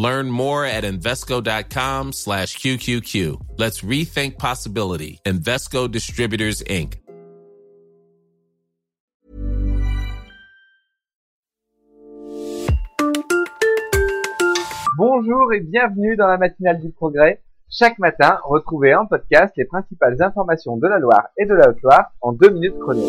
Learn more at Invesco.com slash QQQ. Let's rethink possibility. Invesco Distributors, Inc. Bonjour et bienvenue dans la matinale du progrès. Chaque matin, retrouvez en podcast les principales informations de la Loire et de la Haute-Loire en deux minutes chrono.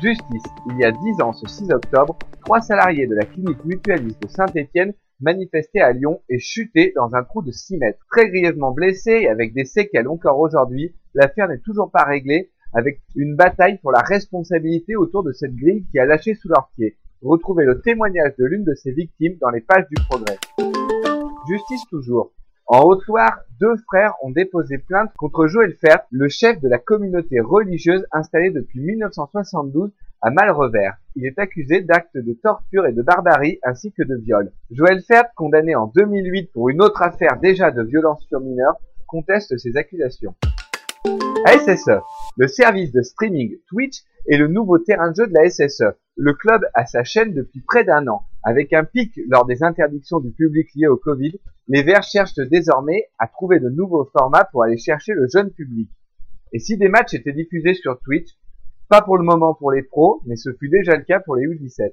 Justice. Il y a dix ans, ce 6 octobre, trois salariés de la clinique mutualiste de Saint-Étienne manifestaient à Lyon et chutaient dans un trou de 6 mètres. Très grièvement blessés et avec des séquelles encore aujourd'hui, l'affaire n'est toujours pas réglée avec une bataille pour la responsabilité autour de cette grille qui a lâché sous leurs pieds. Retrouvez le témoignage de l'une de ces victimes dans les pages du progrès. Justice toujours. En Haute-Loire, deux frères ont déposé plainte contre Joël Fert, le chef de la communauté religieuse installée depuis 1972 à Malrevers. Il est accusé d'actes de torture et de barbarie ainsi que de viol. Joël Fert, condamné en 2008 pour une autre affaire déjà de violence sur mineurs, conteste ces accusations. SSE, le service de streaming Twitch est le nouveau terrain de jeu de la SSE. Le club a sa chaîne depuis près d'un an. Avec un pic lors des interdictions du public liées au Covid, les Verts cherchent désormais à trouver de nouveaux formats pour aller chercher le jeune public. Et si des matchs étaient diffusés sur Twitch, pas pour le moment pour les pros, mais ce fut déjà le cas pour les U17.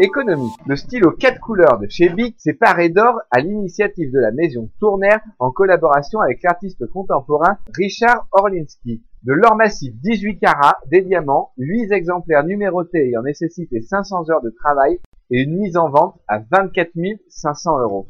Économie. Le stylo 4 couleurs de chez Bic s'est paré d'or à l'initiative de la maison Tournaire en collaboration avec l'artiste contemporain Richard Orlinski. De l'or massif 18 carats, des diamants, 8 exemplaires numérotés ayant nécessité 500 heures de travail et une mise en vente à 24 500 euros.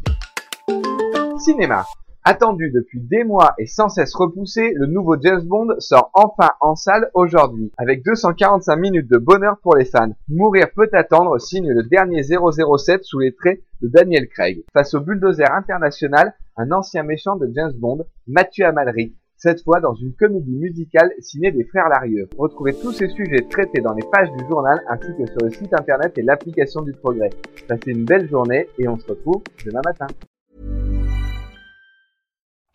Cinéma. Attendu depuis des mois et sans cesse repoussé, le nouveau James Bond sort enfin en salle aujourd'hui, avec 245 minutes de bonheur pour les fans. Mourir peut attendre signe le dernier 007 sous les traits de Daniel Craig. Face au bulldozer international, un ancien méchant de James Bond, Mathieu Amalric, cette fois dans une comédie musicale signée des frères Larieux. Retrouvez tous ces sujets traités dans les pages du journal ainsi que sur le site internet et l'application du progrès. Passez une belle journée et on se retrouve demain matin.